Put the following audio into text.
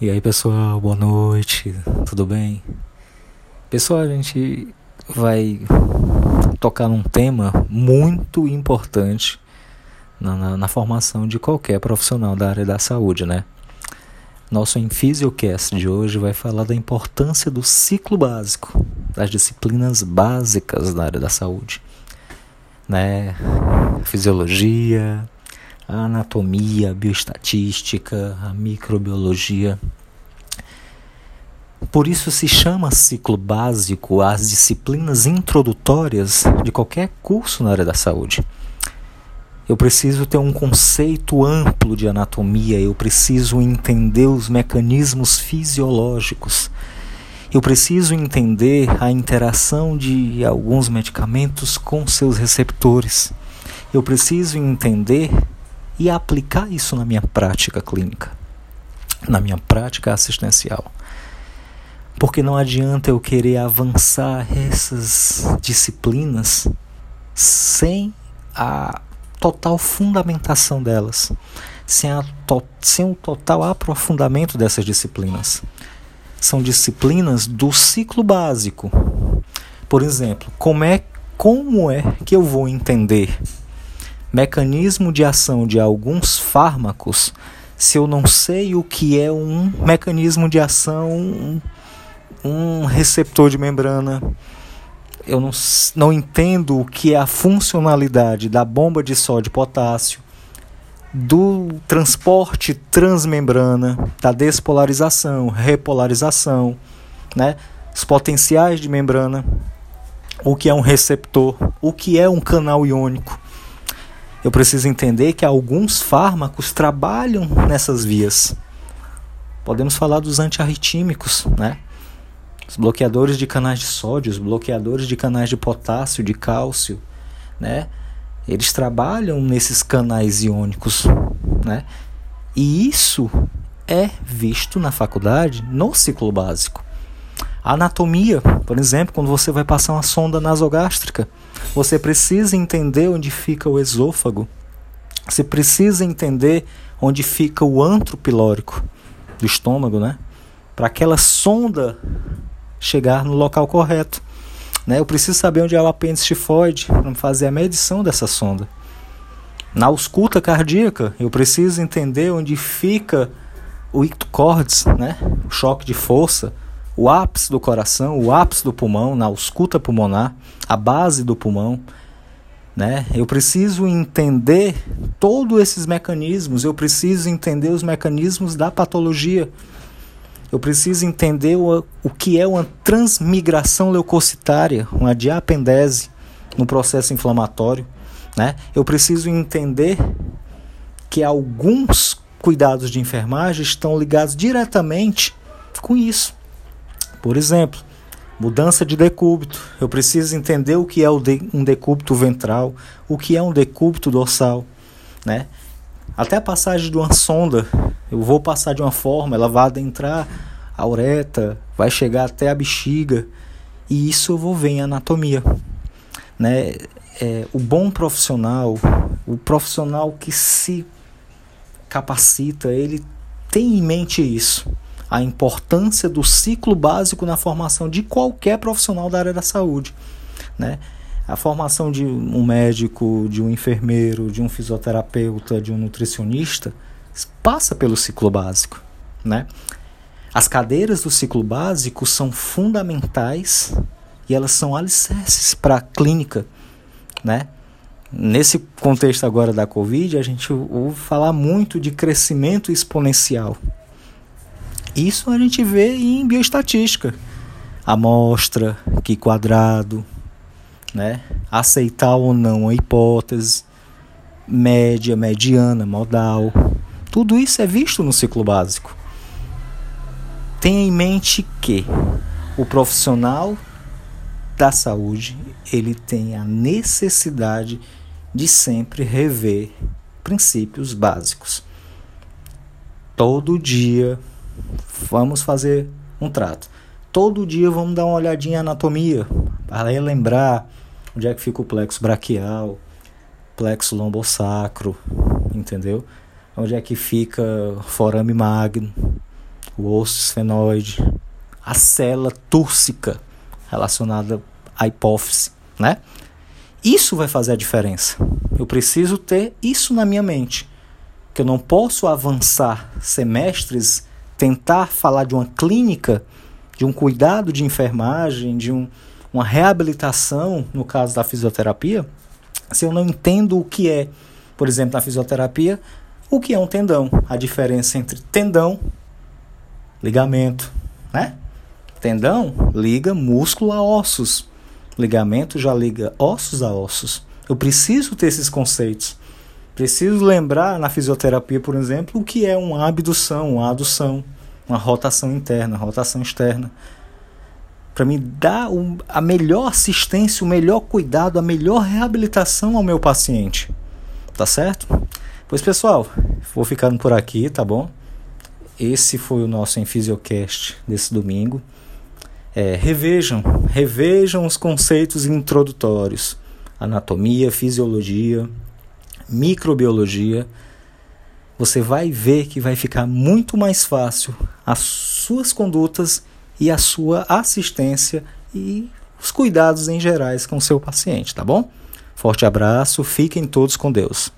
E aí pessoal, boa noite, tudo bem? Pessoal, a gente vai tocar num tema muito importante na, na, na, formação de qualquer profissional da área da saúde, né? Nosso Infisiocast de hoje vai falar da importância do ciclo básico, das disciplinas básicas da área da saúde, né? Fisiologia, a anatomia, a bioestatística, a microbiologia. Por isso se chama ciclo básico as disciplinas introdutórias de qualquer curso na área da saúde. Eu preciso ter um conceito amplo de anatomia, eu preciso entender os mecanismos fisiológicos. Eu preciso entender a interação de alguns medicamentos com seus receptores. Eu preciso entender e aplicar isso na minha prática clínica, na minha prática assistencial. Porque não adianta eu querer avançar essas disciplinas sem a total fundamentação delas, sem, to sem o total aprofundamento dessas disciplinas. São disciplinas do ciclo básico. Por exemplo, como é, como é que eu vou entender mecanismo de ação de alguns fármacos se eu não sei o que é um mecanismo de ação, um, receptor de membrana, eu não, não entendo o que é a funcionalidade da bomba de sódio e potássio, do transporte transmembrana, da despolarização, repolarização, né? os potenciais de membrana, o que é um receptor, o que é um canal iônico. Eu preciso entender que alguns fármacos trabalham nessas vias. Podemos falar dos antiarritímicos, né? Os bloqueadores de canais de sódio, os bloqueadores de canais de potássio, de cálcio, né? Eles trabalham nesses canais iônicos, né? E isso é visto na faculdade no ciclo básico. Anatomia, por exemplo, quando você vai passar uma sonda nasogástrica, você precisa entender onde fica o esôfago. Você precisa entender onde fica o antro pilórico do estômago, né? Para aquela sonda chegar no local correto. Né? Eu preciso saber onde é o apêndice tifoide para fazer a medição dessa sonda. Na ausculta cardíaca, eu preciso entender onde fica o ictocordes, né? o choque de força, o ápice do coração, o ápice do pulmão, na ausculta pulmonar, a base do pulmão. Né? Eu preciso entender todos esses mecanismos, eu preciso entender os mecanismos da patologia. Eu preciso entender o, o que é uma transmigração leucocitária, uma diapendese no processo inflamatório. Né? Eu preciso entender que alguns cuidados de enfermagem estão ligados diretamente com isso. Por exemplo, mudança de decúbito. Eu preciso entender o que é um decúbito ventral, o que é um decúbito dorsal, né? Até a passagem de uma sonda, eu vou passar de uma forma, ela vai adentrar a ureta, vai chegar até a bexiga, e isso eu vou ver em anatomia, né? É, o bom profissional, o profissional que se capacita, ele tem em mente isso a importância do ciclo básico na formação de qualquer profissional da área da saúde, né? A formação de um médico, de um enfermeiro, de um fisioterapeuta, de um nutricionista passa pelo ciclo básico, né? As cadeiras do ciclo básico são fundamentais e elas são alicerces para a clínica, né? Nesse contexto agora da Covid, a gente ouve falar muito de crescimento exponencial, isso a gente vê em bioestatística. Amostra, que quadrado, né? aceitar ou não a hipótese, média, mediana, modal. Tudo isso é visto no ciclo básico. Tenha em mente que o profissional da saúde ele tem a necessidade de sempre rever princípios básicos. Todo dia vamos fazer um trato. Todo dia vamos dar uma olhadinha em anatomia, para lembrar onde é que fica o plexo braquial, plexo lombosacro, entendeu? Onde é que fica forame magno, o osso esfenoide, a célula túrcica relacionada à hipófise, né? Isso vai fazer a diferença. Eu preciso ter isso na minha mente. Que eu não posso avançar semestres, tentar falar de uma clínica, de um cuidado de enfermagem, de um, uma reabilitação, no caso da fisioterapia, se eu não entendo o que é, por exemplo, na fisioterapia, o que é um tendão, a diferença entre tendão, ligamento, né? Tendão liga músculo a ossos. Ligamento já liga ossos a ossos. Eu preciso ter esses conceitos. Preciso lembrar na fisioterapia, por exemplo, o que é uma abdução, uma adução, uma rotação interna, rotação externa. Para me dar a melhor assistência, o melhor cuidado, a melhor reabilitação ao meu paciente. Tá certo? Pois pessoal, vou ficando por aqui, tá bom? Esse foi o nosso Enfisiocast desse domingo. É, revejam, revejam os conceitos introdutórios: anatomia, fisiologia, microbiologia. Você vai ver que vai ficar muito mais fácil as suas condutas e a sua assistência e os cuidados em gerais com o seu paciente, tá bom? Forte abraço, fiquem todos com Deus.